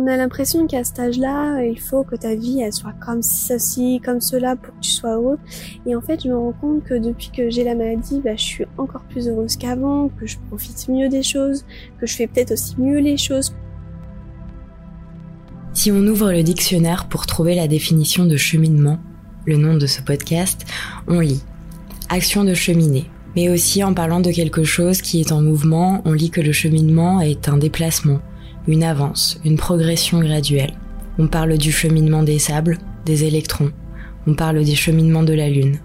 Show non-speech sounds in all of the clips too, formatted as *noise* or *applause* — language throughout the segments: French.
On a l'impression qu'à cet âge-là, il faut que ta vie soit comme ceci, comme cela pour que tu sois heureux. Et en fait, je me rends compte que depuis que j'ai la maladie, bah, je suis encore plus heureuse qu'avant, que je profite mieux des choses, que je fais peut-être aussi mieux les choses. Si on ouvre le dictionnaire pour trouver la définition de cheminement, le nom de ce podcast, on lit action de cheminer. Mais aussi en parlant de quelque chose qui est en mouvement, on lit que le cheminement est un déplacement, une avance, une progression graduelle. On parle du cheminement des sables, des électrons, on parle des cheminements de la Lune.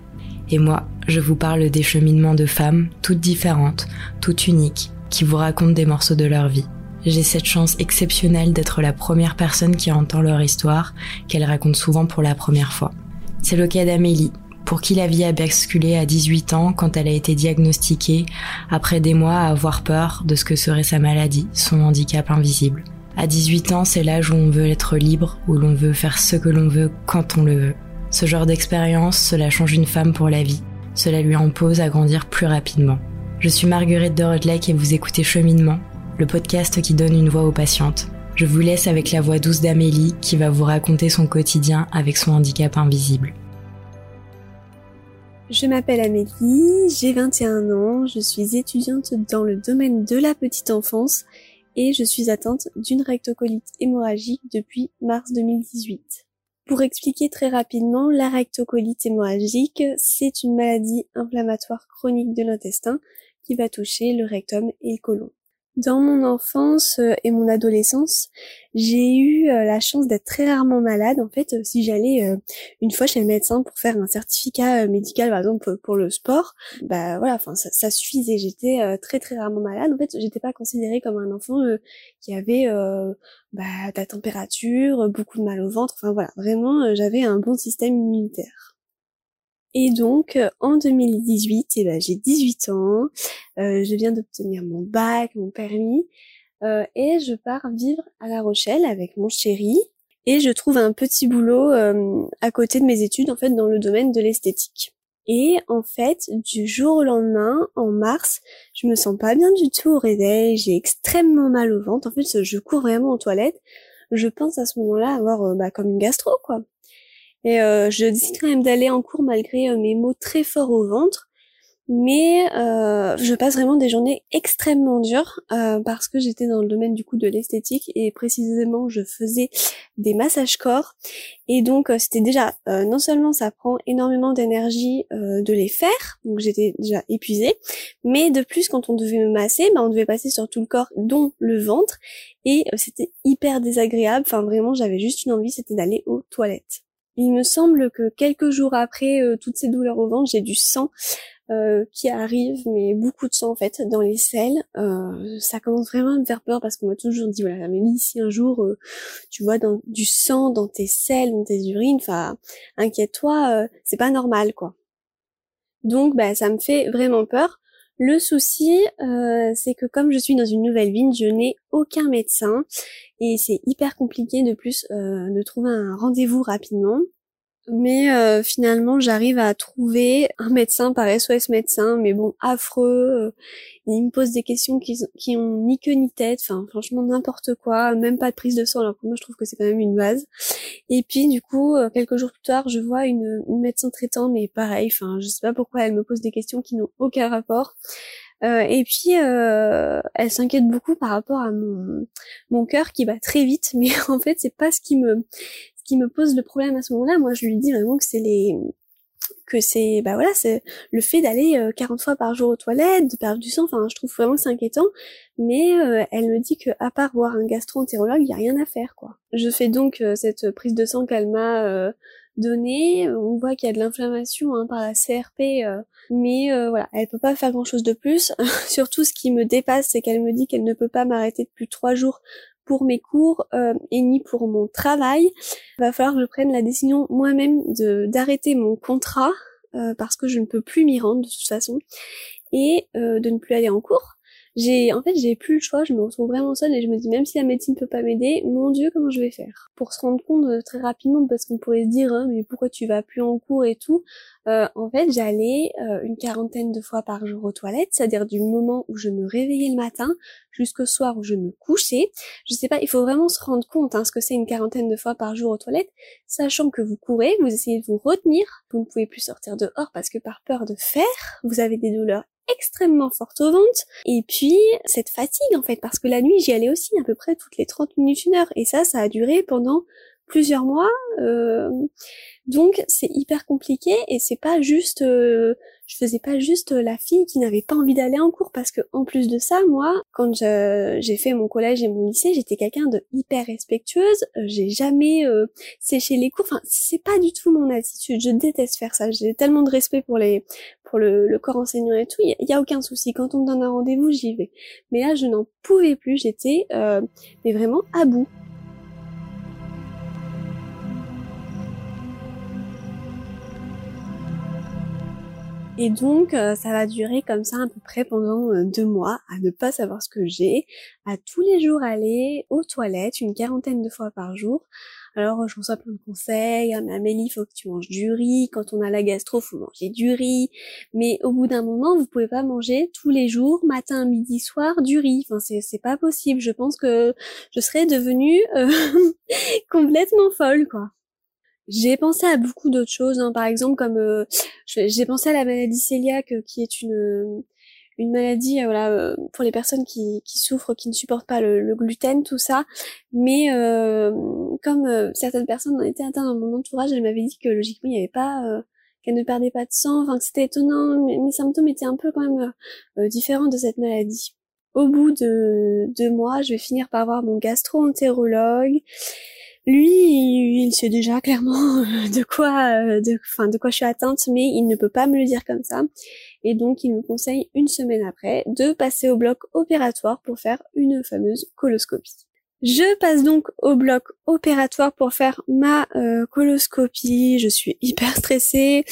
Et moi, je vous parle des cheminements de femmes, toutes différentes, toutes uniques, qui vous racontent des morceaux de leur vie. J'ai cette chance exceptionnelle d'être la première personne qui entend leur histoire, qu'elles racontent souvent pour la première fois. C'est le cas d'Amélie, pour qui la vie a basculé à 18 ans quand elle a été diagnostiquée, après des mois à avoir peur de ce que serait sa maladie, son handicap invisible. À 18 ans, c'est l'âge où on veut être libre, où l'on veut faire ce que l'on veut quand on le veut. Ce genre d'expérience, cela change une femme pour la vie. Cela lui impose à grandir plus rapidement. Je suis Marguerite de Rodelec et vous écoutez Cheminement, le podcast qui donne une voix aux patientes. Je vous laisse avec la voix douce d'Amélie qui va vous raconter son quotidien avec son handicap invisible. Je m'appelle Amélie, j'ai 21 ans, je suis étudiante dans le domaine de la petite enfance et je suis atteinte d'une rectocolite hémorragique depuis mars 2018. Pour expliquer très rapidement, la rectocolite hémorragique, c'est une maladie inflammatoire chronique de l'intestin qui va toucher le rectum et le côlon. Dans mon enfance euh, et mon adolescence, j'ai eu euh, la chance d'être très rarement malade. En fait, euh, si j'allais une fois chez le médecin pour faire un certificat médical, par exemple pour le sport, bah voilà, enfin ça, suffisait. J'étais très très rarement malade. En fait, j'étais pas considérée comme un enfant qui avait bah, de la température, beaucoup de mal au ventre. Enfin voilà, vraiment, j'avais un bon système immunitaire. Et donc euh, en 2018, eh ben, j'ai 18 ans, euh, je viens d'obtenir mon bac, mon permis, euh, et je pars vivre à La Rochelle avec mon chéri. Et je trouve un petit boulot à côté de mes études, en fait, dans le domaine de l'esthétique. Et en fait, du jour au lendemain, en mars, je me sens pas bien du tout au réveil, j'ai extrêmement mal au ventre. En fait, je cours vraiment aux toilettes. Je pense à ce moment-là avoir bah, comme une gastro, quoi. Et euh, je décide quand même d'aller en cours malgré euh, mes maux très forts au ventre. Mais euh, je passe vraiment des journées extrêmement dures parce que j'étais dans le domaine du coup de l'esthétique et précisément je faisais des massages corps et donc c'était déjà non seulement ça prend énormément d'énergie de les faire donc j'étais déjà épuisée mais de plus quand on devait me masser bah, on devait passer sur tout le corps dont le ventre et c'était hyper désagréable enfin vraiment j'avais juste une envie c'était d'aller aux toilettes. Il me semble que quelques jours après euh, toutes ces douleurs au ventre, j'ai du sang euh, qui arrive, mais beaucoup de sang en fait dans les selles. Euh, ça commence vraiment à me faire peur parce qu'on m'a toujours dit voilà, mais si un jour tu vois du sang dans tes selles, dans tes urines, enfin inquiète-toi, c'est pas normal quoi. Donc bah ça me fait vraiment peur. Le souci, euh, c'est que comme je suis dans une nouvelle ville, je n'ai aucun médecin et c'est hyper compliqué de plus euh, de trouver un rendez-vous rapidement. Mais euh, finalement, j'arrive à trouver un médecin par SOS médecin, mais bon, affreux. il me pose des questions qui, qui ont ni queue ni tête, enfin franchement n'importe quoi, même pas de prise de sang, alors que moi je trouve que c'est quand même une base. Et puis du coup, quelques jours plus tard, je vois une, une médecin traitant, mais pareil, enfin je sais pas pourquoi elle me pose des questions qui n'ont aucun rapport. Euh, et puis euh, elle s'inquiète beaucoup par rapport à mon mon cœur qui bat très vite, *laughs* mais en fait c'est pas ce qui me qui me pose le problème à ce moment-là. Moi je lui dis vraiment que c'est les que c'est bah voilà c'est le fait d'aller 40 euh, fois par jour aux toilettes de perdre du sang enfin je trouve vraiment que c'est inquiétant mais elle me dit que à part voir un gastro-entérologue il y a rien à faire quoi je fais donc cette prise de sang qu'elle m'a donné. On voit qu'il y a de l'inflammation hein, par la CRP, euh, mais euh, voilà, elle peut pas faire grand chose de plus. *laughs* Surtout, ce qui me dépasse, c'est qu'elle me dit qu'elle ne peut pas m'arrêter depuis trois jours pour mes cours euh, et ni pour mon travail. Il va falloir que je prenne la décision moi-même de d'arrêter mon contrat parce que je ne peux plus m'y rendre de toute façon et de ne plus aller en cours. J'ai, en fait, j'ai plus le choix. Je me retrouve vraiment seule et je me dis même si la médecine peut pas m'aider, mon Dieu, comment je vais faire? Pour se rendre compte euh, très rapidement, parce qu'on pourrait se dire, hein, mais pourquoi tu vas plus en cours et tout. Euh, en fait, j'allais euh, une quarantaine de fois par jour aux toilettes, c'est-à-dire du moment où je me réveillais le matin jusqu'au soir où je me couchais. Je sais pas, il faut vraiment se rendre compte hein, ce que c'est une quarantaine de fois par jour aux toilettes, sachant que vous courez, vous essayez de vous retenir, vous ne pouvez plus sortir dehors parce que par peur de faire, vous avez des douleurs extrêmement fortes au ventre. Et puis cette fatigue en fait parce que la nuit j'y allais aussi à peu près toutes les 30 minutes une heure. Et ça ça a duré pendant plusieurs mois euh, donc c'est hyper compliqué et c'est pas juste euh, je faisais pas juste la fille qui n'avait pas envie d'aller en cours parce que en plus de ça moi quand j'ai fait mon collège et mon lycée j'étais quelqu'un de hyper respectueuse euh, j'ai jamais euh, séché les cours enfin c'est pas du tout mon attitude je déteste faire ça j'ai tellement de respect pour les pour le, corps enseignant et tout il y, a aucun souci. Quand on me donne un rendez-vous j'y vais. Mais là je n'en pouvais plus j'étais mais vraiment à bout Et donc, euh, ça va durer comme ça à peu près pendant euh, deux mois, à ne pas savoir ce que j'ai, à tous les jours aller aux toilettes, une quarantaine de fois par jour. Alors, je reçois plein de conseils, ah, mais Amélie, faut que tu manges du riz, quand on a la gastro, faut manger du riz, mais au bout d'un moment, vous pouvez pas manger tous les jours, matin, midi, soir, du riz. Enfin, c'est, pas possible. Je pense que je serais devenue euh, *laughs* complètement folle, quoi. J'ai pensé à beaucoup d'autres choses, hein. par exemple comme euh, j'ai pensé à la maladie cœliaque, euh, qui est une une maladie euh, voilà pour les personnes qui, qui souffrent, qui ne supportent pas le, gluten, tout ça. Mais comme certaines personnes en étaient atteintes dans mon entourage, elle m'avait dit que logiquement il n'y avait pas qu'elle ne perdait pas de sang, enfin que c'était étonnant, mes, mes, symptômes étaient un peu quand même différents de cette maladie. Au bout de deux mois, je vais finir par voir mon gastro-entérologue lui, il sait déjà clairement euh, de quoi, euh, de, enfin, de quoi je suis atteinte, mais il ne peut pas me le dire comme ça. Et donc, il me conseille une semaine après de passer au bloc opératoire pour faire une fameuse coloscopie. Je passe donc au bloc opératoire pour faire ma euh, coloscopie. Je suis hyper stressée,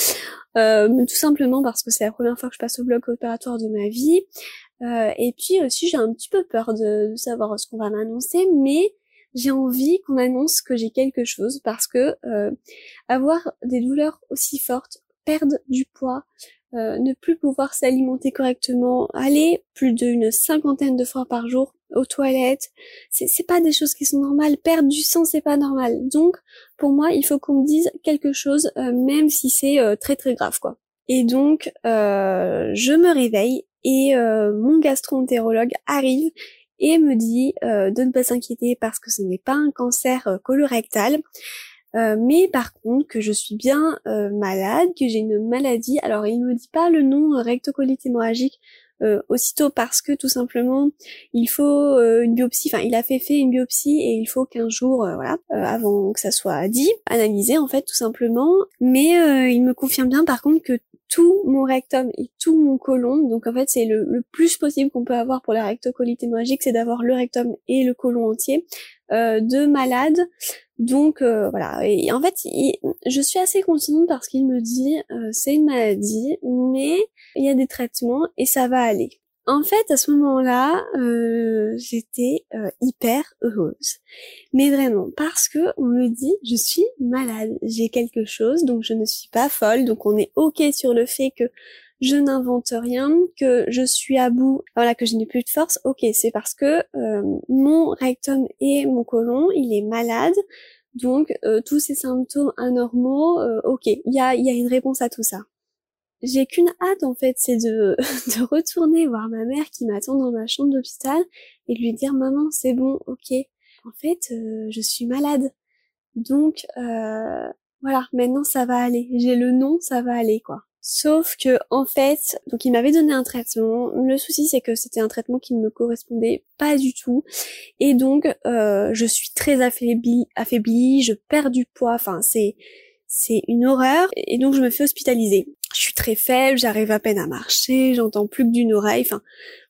tout simplement parce que c'est la première fois que je passe au bloc opératoire de ma vie. et puis aussi, j'ai un petit peu peur de savoir ce qu'on va m'annoncer, mais j'ai envie qu'on annonce que j'ai quelque chose parce que euh, avoir des douleurs aussi fortes, perdre du poids, euh, ne plus pouvoir s'alimenter correctement, aller plus d'une cinquantaine de fois par jour aux toilettes, c'est pas des choses qui sont normales. Perdre du sang, c'est pas normal. Donc, pour moi, il faut qu'on me dise quelque chose, euh, même si c'est très très grave, quoi. Et donc, je me réveille et mon gastro-entérologue arrive et me dit euh, de ne pas s'inquiéter parce que ce n'est pas un cancer euh, colorectal, euh, mais par contre que je suis bien malade, que j'ai une maladie. Alors il ne me dit pas le nom rectocolite hémorragique aussitôt parce que tout simplement il faut une biopsie, enfin il a fait fait une biopsie et il faut 15 jours voilà avant que ça soit dit, analysé en fait tout simplement. Mais il me confirme bien par contre que tout mon rectum et tout mon côlon. Donc en fait, c'est le, plus possible qu'on peut avoir pour la rectocolite hémorragique, c'est d'avoir le rectum et le côlon entier euh, de malade. Donc euh, voilà. Et en fait, je suis assez consciente parce qu'il me dit euh, c'est une maladie, mais il y a des traitements et ça va aller. En fait, à ce moment-là, euh, j'étais euh, hyper heureuse. Mais vraiment, parce que on me dit, je suis malade, j'ai quelque chose, donc je ne suis pas folle, donc on est ok sur le fait que je n'invente rien, que je suis à bout, voilà, que je n'ai plus de force, ok, c'est parce que euh, mon rectum et mon côlon, il est malade, donc tous ces symptômes anormaux, ok, il y a, y a une réponse à tout ça j'ai qu'une hâte en fait, c'est de, *laughs* de retourner voir ma mère qui m'attend dans ma chambre d'hôpital et lui dire maman c'est bon, ok. En fait, euh, je suis malade, donc euh, voilà, maintenant ça va aller. J'ai le nom, ça va aller quoi. Sauf que en fait, donc il m'avait donné un traitement. Le souci c'est que c'était un traitement qui ne me correspondait pas du tout, et donc euh, je suis très affaiblie, affaiblie, je perds du poids. Enfin c'est c'est une horreur et donc je me fais hospitaliser. Je suis très faible, j'arrive à peine à marcher, j'entends plus que d'une oreille. Enfin,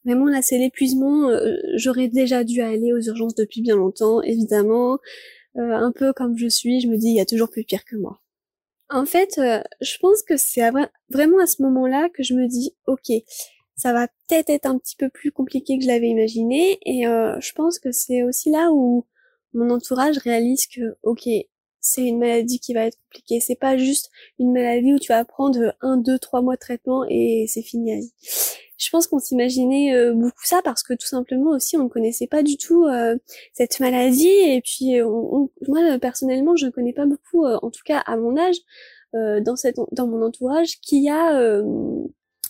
vraiment là c'est l'épuisement. Euh, j'aurais déjà dû aller aux urgences depuis bien longtemps, évidemment. Euh, un peu comme je suis, je me dis il y a toujours plus pire que moi. En fait, euh, je pense que c'est vraiment à ce moment-là que je me dis ok, ça va peut-être être un petit peu plus compliqué que je l'avais imaginé. Et je pense que c'est aussi là où mon entourage réalise que, ok, c'est une maladie qui va être compliquée. C'est pas juste une maladie où tu vas prendre un, deux, trois mois de traitement et c'est fini. Je pense qu'on s'imaginait euh, beaucoup ça parce que tout simplement aussi on ne connaissait pas du tout euh, cette maladie et puis moi personnellement je ne connais pas beaucoup, en tout cas à mon âge, dans mon entourage qui a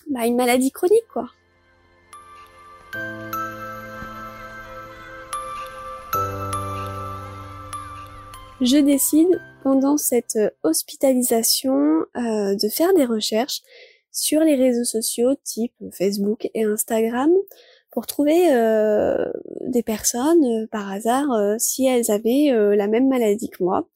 bah, une maladie chronique quoi. Je décide pendant cette hospitalisation euh, de faire des recherches sur les réseaux sociaux type Facebook et Instagram pour trouver euh, des personnes euh, par hasard si elles avaient la même maladie que moi.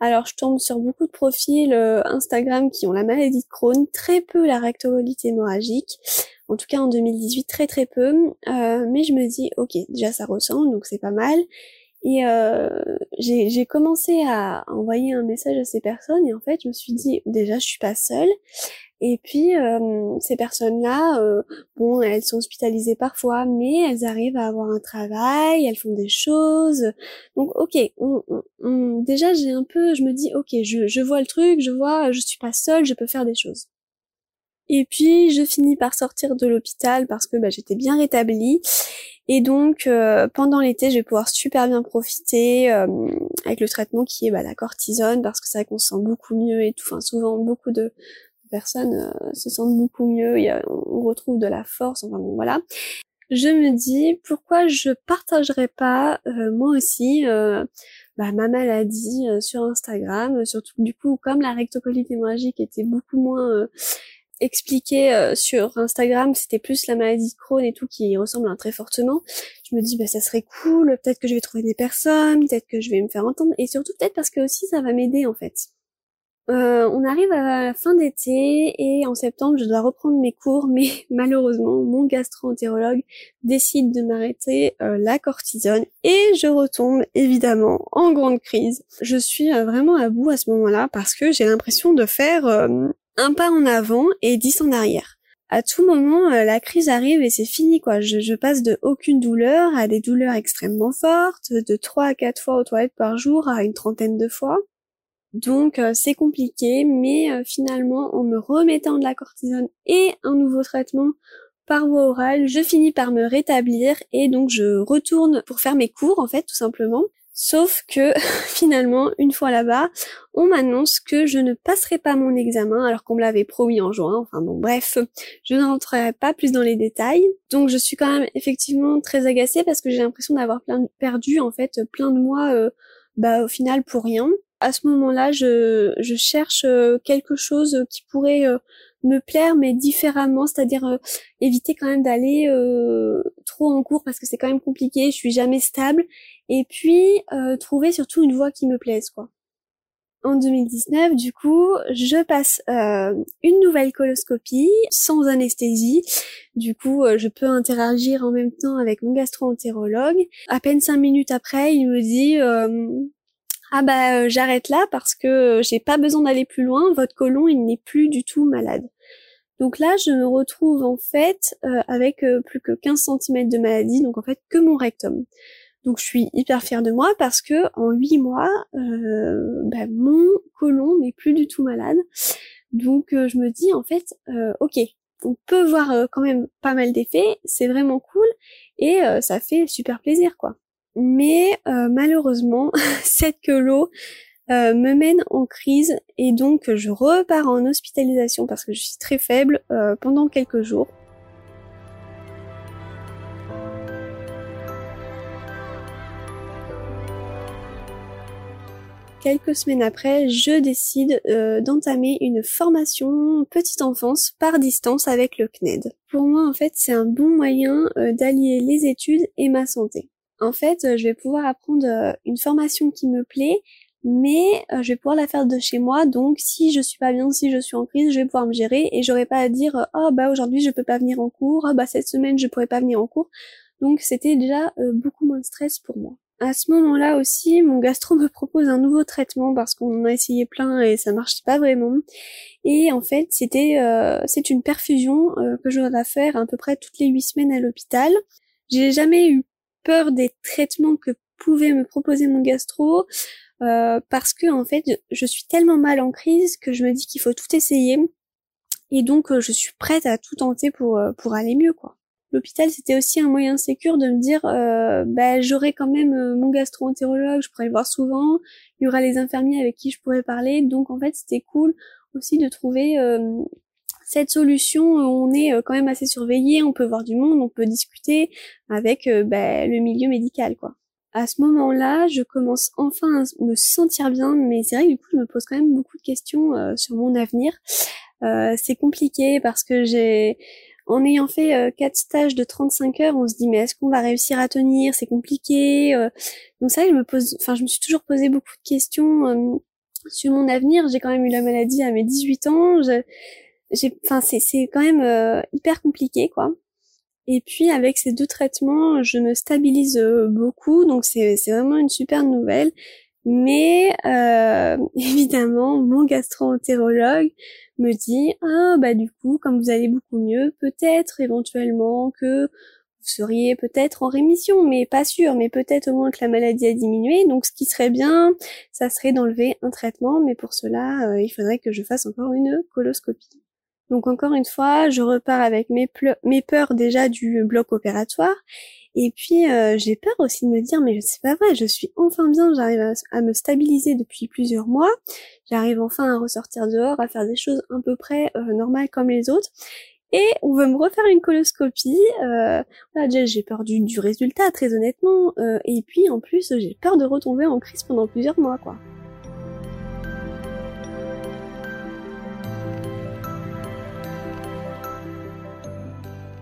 Alors je tombe sur beaucoup de profils Instagram qui ont la maladie de Crohn, très peu la rectocolite hémorragique, en tout cas en 2018 très très peu, mais je me dis ok déjà ça ressemble donc c'est pas mal et euh, j'ai commencé à envoyer un message à ces personnes et en fait je me suis dit déjà je suis pas seule et puis euh, ces personnes-là, euh, bon elles sont hospitalisées parfois mais elles arrivent à avoir un travail, elles font des choses. Donc ok, déjà j'ai un peu, je me dis ok je, je vois le truc, je vois je suis pas seule, je peux faire des choses. Et puis je finis par sortir de l'hôpital parce que bah, j'étais bien rétablie. Et donc euh, pendant l'été, je vais pouvoir super bien profiter euh, avec le traitement qui est bah, la cortisone parce que c'est vrai qu'on se sent beaucoup mieux et tout. Enfin souvent beaucoup de personnes euh, se sentent beaucoup mieux. On retrouve de la force. Enfin bon voilà. Je me dis pourquoi je partagerais pas moi aussi bah, ma maladie sur Instagram, surtout du coup comme la rectocolite hémorragique était beaucoup moins expliqué euh, sur Instagram, c'était plus la maladie de Crohn et tout qui ressemble très fortement. Je me dis bah ça serait cool, peut-être que je vais trouver des personnes, peut-être que je vais me faire entendre et surtout peut-être parce que aussi ça va m'aider en fait. Euh, on arrive à la fin d'été et en septembre je dois reprendre mes cours *laughs* mais malheureusement mon gastro-entérologue décide de m'arrêter euh, la cortisone et je retombe évidemment en grande crise. Je suis vraiment à bout à ce moment-là parce que j'ai l'impression de faire un pas en avant et dix en arrière. À tout moment, euh, la crise arrive et c'est fini quoi. Je, passe de aucune douleur à des douleurs extrêmement fortes, de 3 à 4 fois aux toilettes par jour à une trentaine de fois. Donc euh, c'est compliqué, mais euh, finalement en me remettant de la cortisone et un nouveau traitement par voie orale, je finis par me rétablir et donc je retourne pour faire mes cours en fait tout simplement. Sauf que *laughs* finalement, une fois là-bas, on m'annonce que je ne passerai pas mon examen alors qu'on me l'avait promis en juin. Enfin bon, bref, je n'entrerai pas plus dans les détails. Donc je suis quand même effectivement très agacée parce que j'ai l'impression d'avoir perdu en fait plein de mois, euh, bah au final pour rien. À ce moment-là, je, je cherche euh, quelque chose qui pourrait euh, me plaire mais différemment, c'est-à-dire euh, éviter quand même d'aller euh, trop en cours parce que c'est quand même compliqué, je suis jamais stable et puis euh, trouver surtout une voie qui me plaise quoi. En 2019, du coup, je passe une nouvelle coloscopie sans anesthésie. Du coup, je peux interagir en même temps avec mon gastro-entérologue. À peine cinq minutes après, il me dit ah bah euh, j'arrête là parce que euh, j'ai pas besoin d'aller plus loin, votre côlon il n'est plus du tout malade. Donc là je me retrouve en fait euh, avec plus que 15 cm de maladie, donc en fait que mon rectum. Donc je suis hyper fière de moi parce que en 8 mois, bah, mon côlon n'est plus du tout malade. Donc je me dis en fait, ok, on peut voir quand même pas mal d'effets, c'est vraiment cool et ça fait super plaisir quoi. Mais euh, malheureusement, *laughs* cette que l'eau euh, me mène en crise et donc je repars en hospitalisation parce que je suis très faible euh, pendant quelques jours. Quelques semaines après, je décide d'entamer une formation petite enfance par distance avec le CNED. Pour moi, en fait, c'est un bon moyen d'allier les études et ma santé en fait, euh, je vais pouvoir apprendre euh, une formation qui me plaît, mais euh, je vais pouvoir la faire de chez moi. Donc, si je suis pas bien, si je suis en crise, je vais pouvoir me gérer et j'aurai pas à dire oh bah aujourd'hui je peux pas venir en cours, oh bah cette semaine je pourrais pas venir en cours. Donc, c'était déjà beaucoup moins de stress pour moi. À ce moment-là aussi, mon gastro me propose un nouveau traitement parce qu'on en a essayé plein et ça marchait pas vraiment. Et en fait, c'était c'est une perfusion que je dois faire à peu près toutes les huit semaines à l'hôpital. J'ai jamais eu peur des traitements que pouvait me proposer mon gastro euh, parce que en fait, je suis tellement mal en crise que je me dis qu'il faut tout essayer. Et donc je suis prête à tout tenter pour pour aller mieux quoi. L'hôpital c'était aussi un moyen sécur de me dire euh, bah, j'aurai quand même euh, mon gastro-entérologue, je pourrais le voir souvent, il y aura les infirmiers avec qui je pourrais parler, donc en fait c'était cool aussi de trouver euh, cette solution où on est quand même assez surveillé, on peut voir du monde, on peut discuter avec bah, le milieu médical quoi. À ce moment-là, je commence enfin à me sentir bien, mais c'est vrai que du coup je me pose quand même beaucoup de questions sur mon avenir. c'est compliqué parce que j'ai en ayant fait euh, quatre stages de 35 heures, on se dit mais est-ce qu'on va réussir à tenir? C'est compliqué. Euh. Donc ça, je me pose, enfin, je me suis toujours posé beaucoup de questions euh, sur mon avenir. J'ai quand même eu la maladie à mes 18 ans. J'ai, c'est c'est quand même hyper compliqué, quoi. Et puis avec ces deux traitements, je me stabilise beaucoup, donc c'est c'est vraiment une super nouvelle. Mais euh, *laughs* évidemment, mon gastro-entérologue me dit ah bah du coup comme vous allez beaucoup mieux peut-être éventuellement que vous seriez peut-être en rémission. Mais pas sûr mais peut-être au moins que la maladie a diminué. Donc ce qui serait bien ça serait d'enlever un traitement. Mais pour cela euh, il faudrait que je fasse encore une coloscopie donc encore une fois je repars avec mes, peurs déjà du bloc opératoire et puis euh, j'ai peur aussi de me dire mais c'est pas vrai, je suis enfin bien, j'arrive à, me stabiliser depuis plusieurs mois, j'arrive enfin à ressortir dehors, à faire des choses à peu près euh, normales comme les autres. Et on veut me refaire une coloscopie. Euh, voilà, déjà j'ai peur du, du, résultat, très honnêtement. Euh, et puis en plus j'ai peur de retomber en crise pendant plusieurs mois, quoi.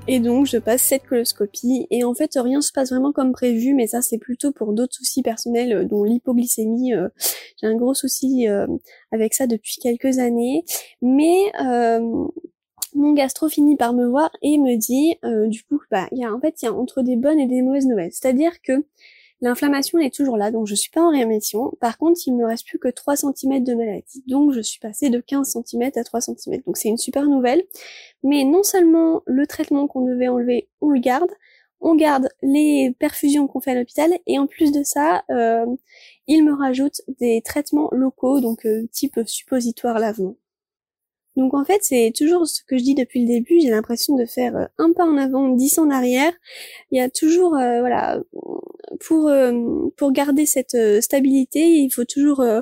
Et donc je passe cette coloscopie et en fait rien se passe vraiment comme prévu, mais ça c'est plutôt pour d'autres soucis personnels, euh, dont l'hypoglycémie. Euh, j'ai un gros souci euh, avec ça depuis quelques années, mais mon gastro finit par me voir et me dit du coup bah il y a en fait il y a entre des bonnes et des mauvaises nouvelles. C'est-à-dire que L'inflammation est toujours là, donc je suis pas en rémission. Par contre, il me reste plus que 3 cm de maladie. Donc je suis passée de 15 cm à 3 cm. Donc c'est une super nouvelle. Mais non seulement le traitement qu'on devait enlever, on le garde, on garde les perfusions qu'on fait à l'hôpital, et en plus de ça, euh, il me rajoute des traitements locaux, donc euh, type suppositoire lavement. Donc en fait, c'est toujours ce que je dis depuis le début, j'ai l'impression de faire euh, un pas en avant, dix en arrière. Il y a toujours voilà, pour euh, pour garder cette euh, stabilité, il faut toujours euh,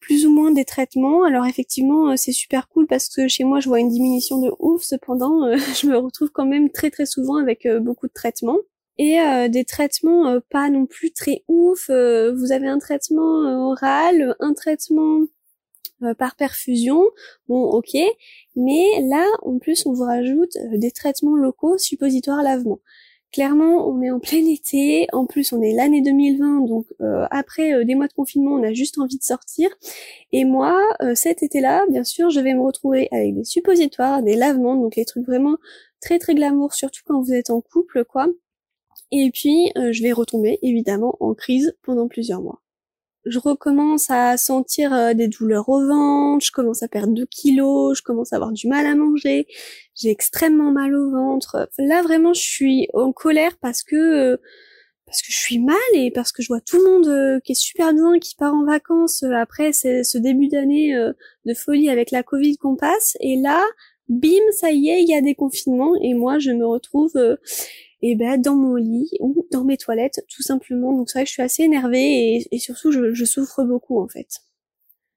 plus ou moins des traitements. Alors effectivement, c'est super cool parce que chez moi, je vois une diminution de ouf. Cependant, *laughs* je me retrouve quand même très très souvent avec beaucoup de traitements et des traitements pas non plus très ouf. vous avez un traitement oral, un traitement par perfusion, bon ok, mais là en plus on vous rajoute des traitements locaux suppositoires lavement. Clairement, on est en plein été, en plus on est l'année 2020, donc euh, après euh, des mois de confinement, on a juste envie de sortir. Et moi, euh, cet été-là, bien sûr, je vais me retrouver avec des suppositoires, des lavements, donc les trucs vraiment très très glamour, surtout quand vous êtes en couple, quoi. Et puis, je vais retomber évidemment en crise pendant plusieurs mois je recommence à sentir euh, des douleurs au ventre, je commence à perdre 2 kilos, je commence à avoir du mal à manger, j'ai extrêmement mal au ventre. Là vraiment je suis en colère parce que euh, parce que je suis mal et parce que je vois tout le monde euh, qui est super bien, qui part en vacances après ce début d'année de folie avec la Covid qu'on passe et là bim ça y est il y a des confinements et moi je me retrouve et ben dans mon lit ou dans mes toilettes tout simplement. Donc c'est vrai que je suis assez énervée et, surtout je, souffre beaucoup en fait.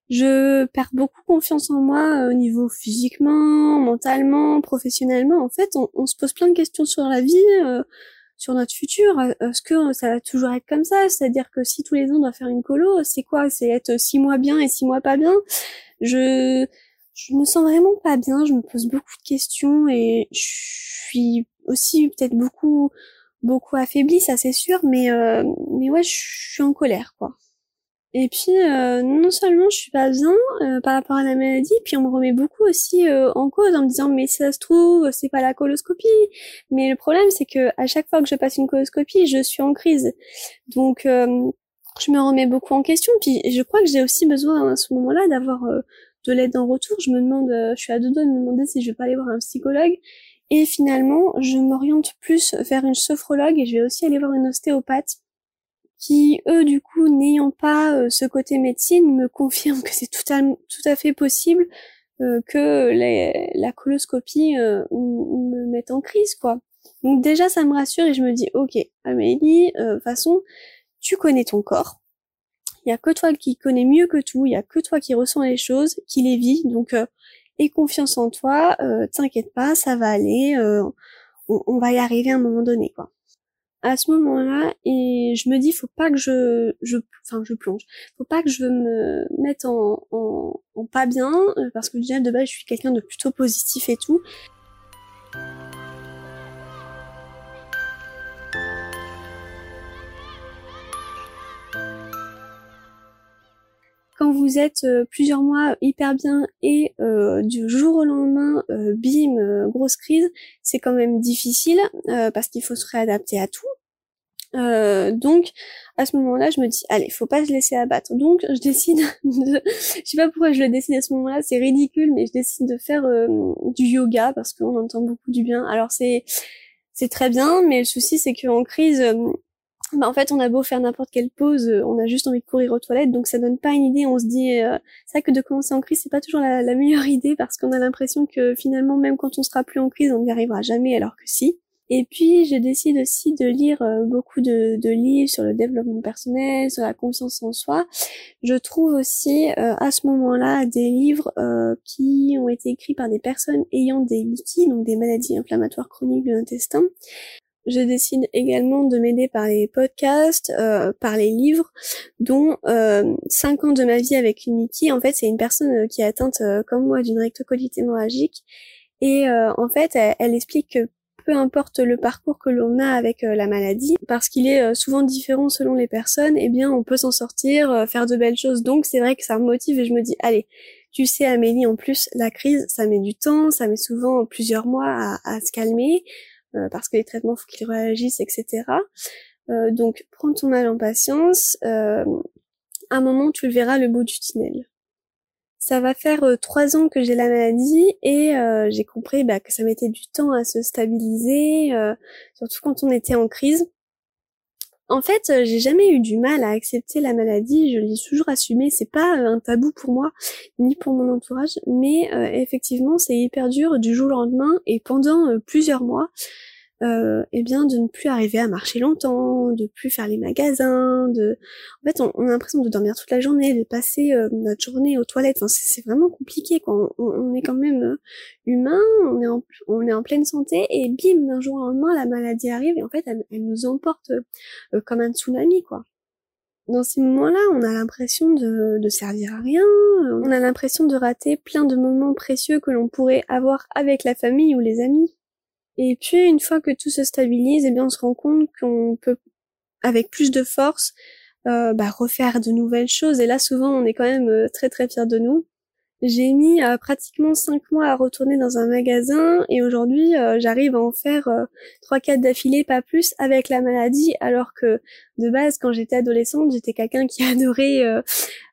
Je perds beaucoup confiance en moi euh, au niveau physiquement, mentalement, professionnellement. En fait, on, se pose plein de questions sur la vie, euh, sur notre futur. Est-ce que ça va toujours être comme ça? C'est-à-dire que si tous les ans on doit faire une colo, c'est quoi? C'est être six mois bien et six mois pas bien? Je je me sens vraiment pas bien. Je me pose beaucoup de questions et je suis aussi peut-être beaucoup beaucoup affaibli, ça c'est sûr, mais euh, mais ouais, je suis en colère quoi. Et puis euh, non seulement je suis pas bien euh, par rapport à la maladie, puis on me remet beaucoup aussi euh, en cause en me disant mais ça se trouve c'est pas la coloscopie. Mais le problème c'est que à chaque fois que je passe une coloscopie, je suis en crise. Donc je me remets beaucoup en question. Puis je crois que j'ai aussi besoin à ce moment-là d'avoir de l'aide en retour. Je me demande, je suis à deux doigts de me demander si je vais pas aller voir un psychologue. Et finalement, je m'oriente plus vers une sophrologue et je vais aussi aller voir une ostéopathe qui, eux, du coup, n'ayant pas euh, ce côté médecine, me confirment que c'est tout à, tout à fait possible euh, que la coloscopie euh, me mette en crise, quoi. Donc déjà, ça me rassure et je me dis, ok, Amélie, de façon, tu connais ton corps. Il y a que toi qui connais mieux que tout, il y a que toi qui ressens les choses, qui les vit, donc aie confiance en toi, t'inquiète pas, ça va aller, on, on va y arriver à un moment donné, quoi. À ce moment-là et je me dis faut pas que je je enfin je plonge. Faut pas que je me mette en, en, en pas bien euh, parce que déjà de base je suis quelqu'un de plutôt positif et tout vous êtes euh, plusieurs mois hyper bien et euh, du jour au lendemain, euh, bim, grosse crise, c'est quand même difficile parce qu'il faut se réadapter à tout. Donc à ce moment-là, je me dis allez, faut pas se laisser abattre. Donc je décide *laughs* de, je sais pas pourquoi je le décide à ce moment-là, c'est ridicule, mais je décide de faire du yoga parce qu'on entend beaucoup du bien. Alors c'est c'est très bien, mais le souci c'est qu'en crise, bah, en fait on a beau faire n'importe quelle pause, on a juste envie de courir aux toilettes, donc ça donne pas une idée. On se dit c'est vrai que de commencer en crise c'est pas toujours la, meilleure *laughs* idée parce qu'on a l'impression que finalement même quand on sera plus en crise on n'y arrivera jamais, alors que si. Et puis, je décide aussi de lire euh, beaucoup de, livres sur le développement personnel, sur la conscience en soi. Je trouve aussi euh, à ce moment-là des livres euh, qui ont été écrits par des personnes ayant des liquides, donc des maladies inflammatoires chroniques de l'intestin. Je décide également de m'aider par les podcasts, par les livres, dont 5 ans de ma vie avec une Nikki. En fait, c'est une personne qui est atteinte comme moi d'une rectocolite hémorragique. Et en fait, elle, explique que peu importe le parcours que l'on a avec euh, la maladie, parce qu'il est euh, souvent différent selon les personnes, eh bien on peut s'en sortir, euh, faire de belles choses. Donc c'est vrai que ça me motive et je me dis allez, tu sais Amélie, en plus la crise, ça met du temps, ça met souvent plusieurs mois à, se calmer, parce que les traitements faut qu'ils réagissent, etc. donc prends ton mal en patience. à un moment tu le verras le bout du tunnel. Ça va faire euh, trois ans que j'ai la maladie et euh, j'ai compris bah, que ça mettait du temps à se stabiliser, euh, surtout quand on était en crise. En fait, j'ai jamais eu du mal à accepter la maladie, je l'ai toujours assumé, c'est pas un tabou pour moi, ni pour mon entourage, mais effectivement c'est hyper dur du jour au lendemain et pendant plusieurs mois euh, eh bien de ne plus arriver à marcher longtemps, de plus faire les magasins, de en fait on, a l'impression de dormir toute la journée, de passer euh, notre journée aux toilettes. Enfin c'est vraiment compliqué quand on, est quand même euh, humain, on est en on est en pleine santé et bim d'un jour au lendemain la maladie arrive et en fait elle, nous emporte euh, comme un tsunami quoi. Dans ces moments-là, on a l'impression de, de servir à rien, on a l'impression de rater plein de moments précieux que l'on pourrait avoir avec la famille ou les amis. Et puis une fois que tout se stabilise, eh bien on se rend compte qu'on peut, avec plus de force, euh, bah, refaire de nouvelles choses. Et là souvent on est quand même euh, très très fiers de nous. J'ai mis euh, pratiquement cinq mois à retourner dans un magasin et aujourd'hui euh, j'arrive à en faire euh, trois quatre d'affilée, pas plus, avec la maladie. Alors que de base, quand j'étais adolescente, j'étais quelqu'un qui *laughs* adorait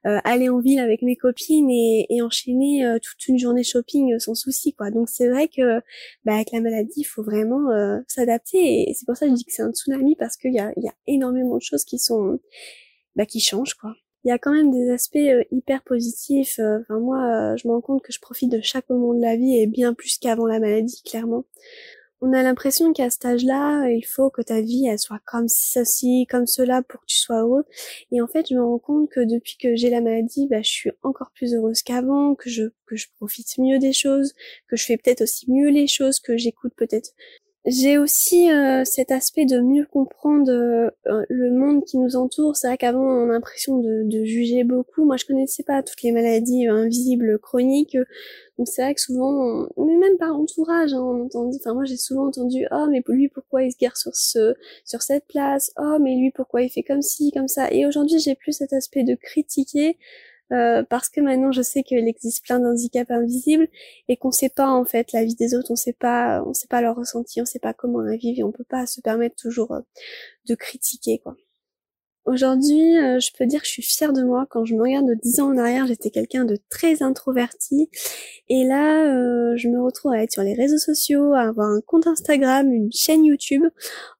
aller en ville avec mes copines et, et enchaîner toute une journée shopping sans souci, quoi. Donc c'est vrai que bah, avec la maladie, il faut vraiment s'adapter et c'est pour ça que je dis que c'est un tsunami parce qu'il y a, y a énormément de choses qui sont bah, qui changent, quoi il y a quand même des aspects euh, hyper positifs. Euh, enfin moi, euh, je me rends compte que je profite de chaque moment de la vie et bien plus qu'avant la maladie, clairement. On a l'impression qu'à cet âge-là, il faut que ta vie elle soit comme ceci, comme cela pour que tu sois heureux. Et en fait, je me rends compte que depuis que j'ai la maladie, bah, je suis encore plus heureuse qu'avant, que je que je profite mieux des choses, que je fais peut-être aussi mieux les choses, que j'écoute peut-être J'ai aussi euh, cet aspect de mieux comprendre euh, le monde qui nous entoure. C'est vrai qu'avant on a l'impression de, de, juger beaucoup. Moi je connaissais pas toutes les maladies invisibles chroniques. Donc c'est vrai que souvent, mais même par entourage, hein, on entend, enfin moi j'ai souvent entendu, oh mais lui pourquoi il se gare sur ce, sur cette place, oh mais lui pourquoi il fait comme ci, comme ça? Et aujourd'hui j'ai plus cet aspect de critiquer euh, parce que maintenant je sais qu'il existe plein d'handicaps invisibles et qu'on sait pas en fait la vie des autres, on sait pas, on sait pas leur ressenti, on sait pas comment la vivent et on peut pas se permettre toujours euh, de critiquer quoi. Aujourd'hui, euh, je peux dire que je suis fière de moi. Quand je me regarde de 10 ans en arrière, j'étais quelqu'un de très introverti. Et là, je me retrouve à être sur les réseaux sociaux, à avoir un compte Instagram, une chaîne YouTube.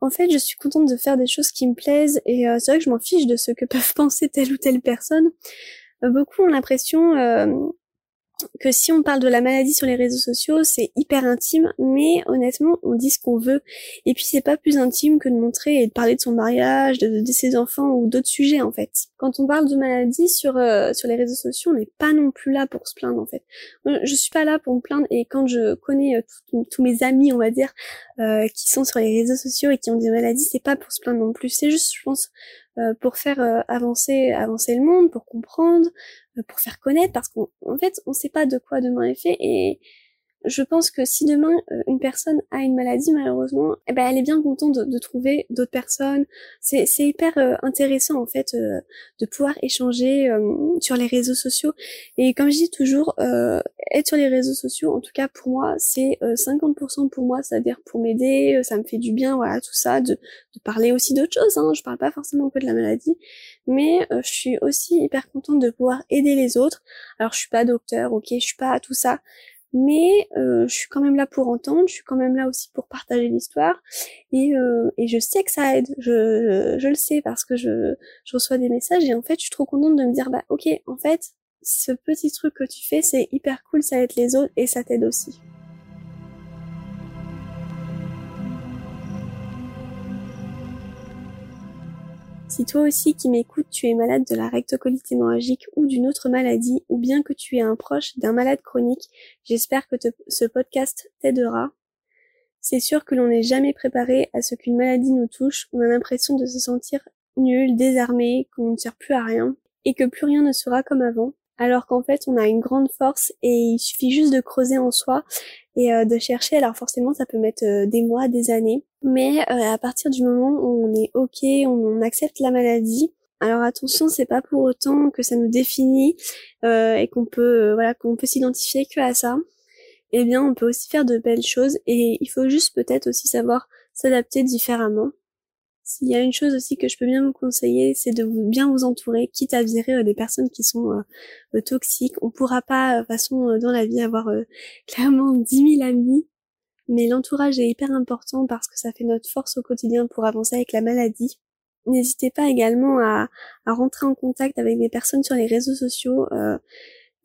En fait, je suis contente de faire des choses qui me plaisent. Et c'est vrai que je m'en fiche de ce que *laughs* peuvent penser telle ou telle personne. Beaucoup ont l'impression euh, que si on parle de la maladie sur les réseaux sociaux, c'est hyper intime, mais honnêtement, on dit ce qu'on veut. Et puis c'est pas plus intime que de montrer et de parler de son mariage, de, ses enfants ou d'autres sujets en fait. Quand on parle de maladie sur euh, sur les réseaux sociaux, on n'est pas non plus là pour se plaindre en fait. Je suis pas là pour me plaindre et quand je connais tous mes amis, on va dire, qui sont sur les réseaux sociaux et qui ont des maladies, c'est pas pour se plaindre non plus. C'est juste, je pense, euh, pour faire euh, avancer avancer le monde, pour comprendre, euh, pour faire connaître, parce qu'en fait, on sait pas de quoi demain est fait et je pense que si demain euh, une personne a une maladie malheureusement, eh ben elle est bien contente de, trouver d'autres personnes. C'est hyper euh, intéressant en fait euh, de pouvoir échanger sur les réseaux sociaux. Et comme je dis toujours, être sur les réseaux sociaux, en tout cas pour moi, c'est 50% pour moi, c'est-à-dire pour m'aider, ça me fait du bien, voilà tout ça, de, parler aussi d'autres choses. Hein. Je parle pas forcément que de la maladie, mais je suis aussi hyper contente de pouvoir aider les autres. Alors je suis pas docteur, ok, je suis pas tout ça, mais euh, je suis quand même là pour entendre, je suis quand même là aussi pour partager l'histoire, et, euh, je sais que ça aide, je, je, le sais parce que je, je reçois des messages, et en fait je suis trop contente de me dire, bah ok, en fait, ce petit truc que tu fais, c'est hyper cool, ça aide les autres, et ça t'aide aussi. Si toi aussi qui m'écoutes, tu es malade de la rectocolite hémorragique ou d'une autre maladie, ou bien que tu es un proche d'un malade chronique, j'espère que ce podcast t'aidera. C'est sûr que l'on n'est jamais préparé à ce qu'une maladie nous touche, on a l'impression de se sentir nul, désarmé, qu'on ne sert plus à rien, et que plus rien ne sera comme avant alors qu'en fait on a une grande force et il suffit juste de creuser en soi et euh, de chercher. Alors forcément ça peut mettre euh, des mois, des années, mais euh, à partir du moment où on est ok, on, accepte la maladie. Alors attention, c'est pas pour autant que ça nous définit et qu'on peut voilà qu'on peut s'identifier que à ça. Eh bien, on peut aussi faire de belles choses et il faut juste peut-être aussi savoir s'adapter différemment. S'il y a une chose aussi que je peux bien vous conseiller, c'est de vous bien vous entourer, quitte à virer euh, des personnes qui sont euh, euh, toxiques. On pourra pas, de façon, dans la vie, avoir clairement 10 000 amis, mais l'entourage est hyper important parce que ça fait notre force au quotidien pour avancer avec la maladie. N'hésitez pas également à, rentrer en contact avec des personnes sur les réseaux sociaux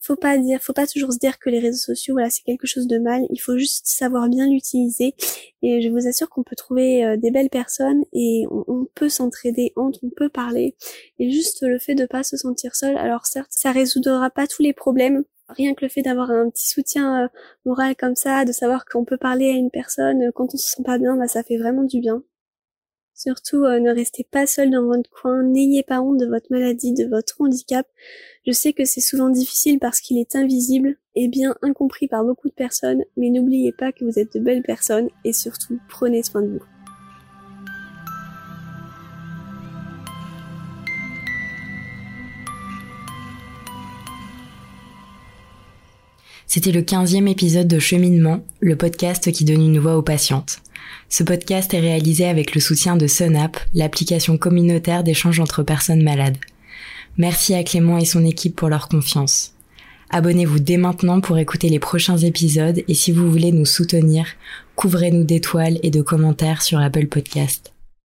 faut pas dire, faut pas toujours se dire que les réseaux sociaux, voilà, c'est quelque chose de mal. Il faut juste savoir bien l'utiliser. Et je vous assure qu'on peut trouver euh, des belles personnes et on, peut s'entraider entre, on peut parler. Et juste le fait de pas se sentir seul. Alors certes, ça résoudra pas tous les problèmes. Rien que le fait d'avoir un petit soutien euh, moral comme ça, de savoir qu'on peut parler à une personne euh, quand on se sent pas bien, bah ça fait vraiment du bien. Surtout, euh, ne restez pas seul dans votre coin, n'ayez pas honte de votre maladie, de votre handicap. Je sais que c'est souvent difficile parce qu'il est invisible et bien incompris par beaucoup de personnes, mais n'oubliez pas que vous êtes de belles personnes et surtout, prenez soin de vous. C'était le 15e épisode de Cheminement, le podcast qui donne une voix aux patientes. Ce podcast est réalisé avec le soutien de SunApp, l'application communautaire d'échange entre personnes malades. Merci à Clément et son équipe pour leur confiance. Abonnez-vous dès maintenant pour écouter les prochains épisodes et si vous voulez nous soutenir, couvrez-nous d'étoiles et de commentaires sur Apple Podcast.